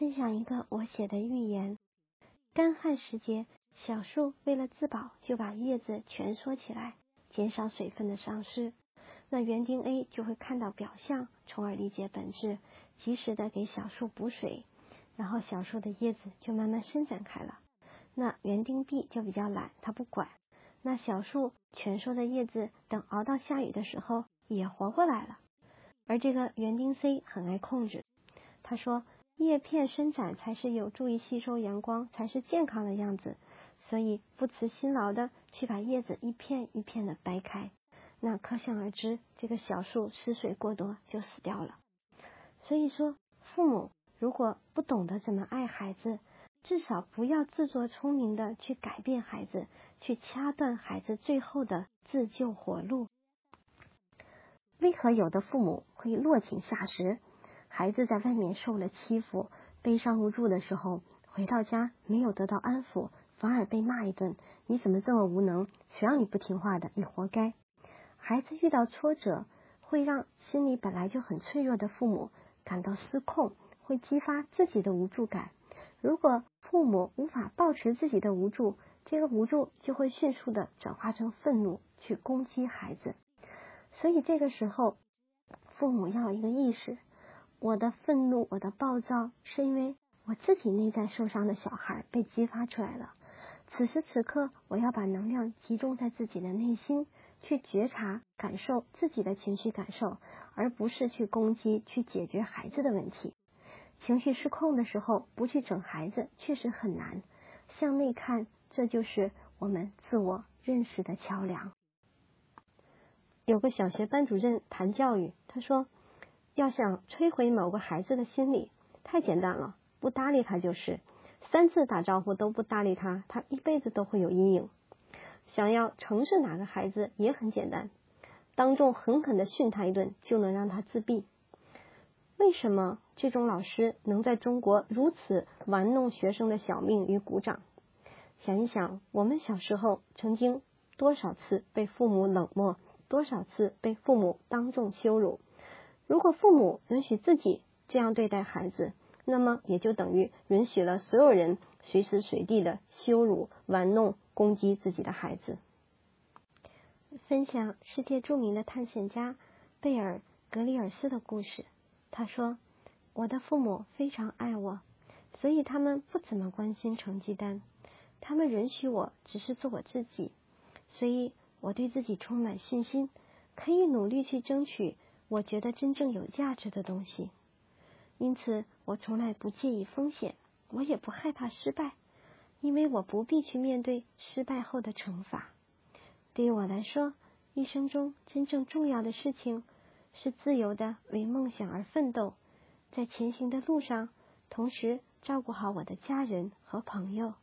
分享一个我写的寓言：干旱时节，小树为了自保，就把叶子蜷缩起来，减少水分的丧失。那园丁 A 就会看到表象，从而理解本质，及时的给小树补水，然后小树的叶子就慢慢伸展开了。那园丁 B 就比较懒，他不管。那小树蜷缩的叶子，等熬到下雨的时候也活过来了。而这个园丁 C 很爱控制，他说。叶片伸展才是有助于吸收阳光，才是健康的样子。所以不辞辛劳的去把叶子一片一片的掰开，那可想而知，这个小树失水过多就死掉了。所以说，父母如果不懂得怎么爱孩子，至少不要自作聪明的去改变孩子，去掐断孩子最后的自救活路。为何有的父母会落井下石？孩子在外面受了欺负，悲伤无助的时候，回到家没有得到安抚，反而被骂一顿。你怎么这么无能？谁让你不听话的？你活该！孩子遇到挫折，会让心里本来就很脆弱的父母感到失控，会激发自己的无助感。如果父母无法保持自己的无助，这个无助就会迅速的转化成愤怒，去攻击孩子。所以这个时候，父母要有一个意识。我的愤怒，我的暴躁，是因为我自己内在受伤的小孩被激发出来了。此时此刻，我要把能量集中在自己的内心，去觉察、感受自己的情绪感受，而不是去攻击、去解决孩子的问题。情绪失控的时候，不去整孩子，确实很难。向内看，这就是我们自我认识的桥梁。有个小学班主任谈教育，他说。要想摧毁某个孩子的心理，太简单了，不搭理他就是。三次打招呼都不搭理他，他一辈子都会有阴影。想要惩治哪个孩子也很简单，当众狠狠的训他一顿，就能让他自闭。为什么这种老师能在中国如此玩弄学生的小命与鼓掌？想一想，我们小时候曾经多少次被父母冷漠，多少次被父母当众羞辱。如果父母允许自己这样对待孩子，那么也就等于允许了所有人随时随地的羞辱、玩弄、攻击自己的孩子。分享世界著名的探险家贝尔·格里尔斯的故事。他说：“我的父母非常爱我，所以他们不怎么关心成绩单。他们允许我只是做我自己，所以我对自己充满信心，可以努力去争取。”我觉得真正有价值的东西，因此我从来不介意风险，我也不害怕失败，因为我不必去面对失败后的惩罚。对于我来说，一生中真正重要的事情是自由的为梦想而奋斗，在前行的路上，同时照顾好我的家人和朋友。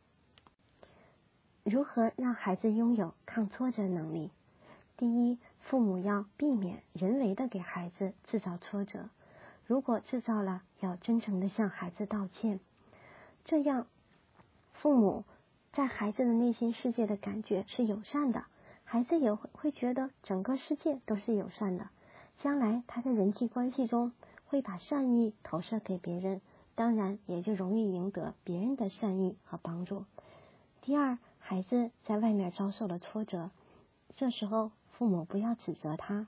如何让孩子拥有抗挫折能力？第一。父母要避免人为的给孩子制造挫折，如果制造了，要真诚的向孩子道歉。这样，父母在孩子的内心世界的感觉是友善的，孩子也会会觉得整个世界都是友善的。将来他在人际关系中会把善意投射给别人，当然也就容易赢得别人的善意和帮助。第二，孩子在外面遭受了挫折，这时候。父母不要指责他，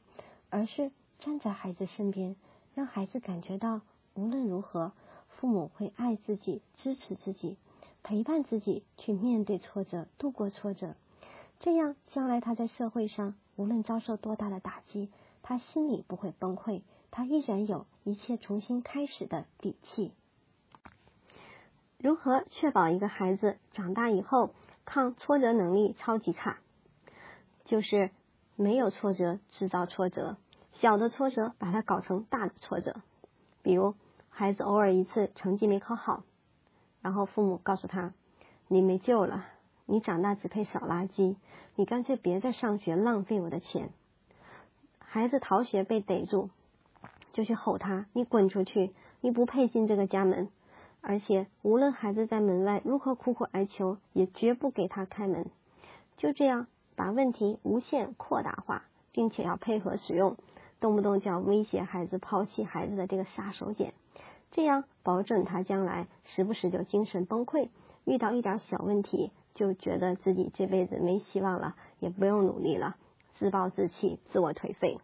而是站在孩子身边，让孩子感觉到无论如何，父母会爱自己、支持自己、陪伴自己去面对挫折、度过挫折。这样，将来他在社会上无论遭受多大的打击，他心里不会崩溃，他依然有一切重新开始的底气。如何确保一个孩子长大以后抗挫折能力超级差？就是。没有挫折制造挫折，小的挫折把它搞成大的挫折。比如孩子偶尔一次成绩没考好，然后父母告诉他：“你没救了，你长大只配扫垃圾，你干脆别再上学，浪费我的钱。”孩子逃学被逮住，就去吼他：“你滚出去，你不配进这个家门！”而且无论孩子在门外如何苦苦哀求，也绝不给他开门。就这样。把问题无限扩大化，并且要配合使用动不动就要威胁孩子、抛弃孩子的这个杀手锏，这样保证他将来时不时就精神崩溃，遇到一点小问题就觉得自己这辈子没希望了，也不用努力了，自暴自弃，自我颓废。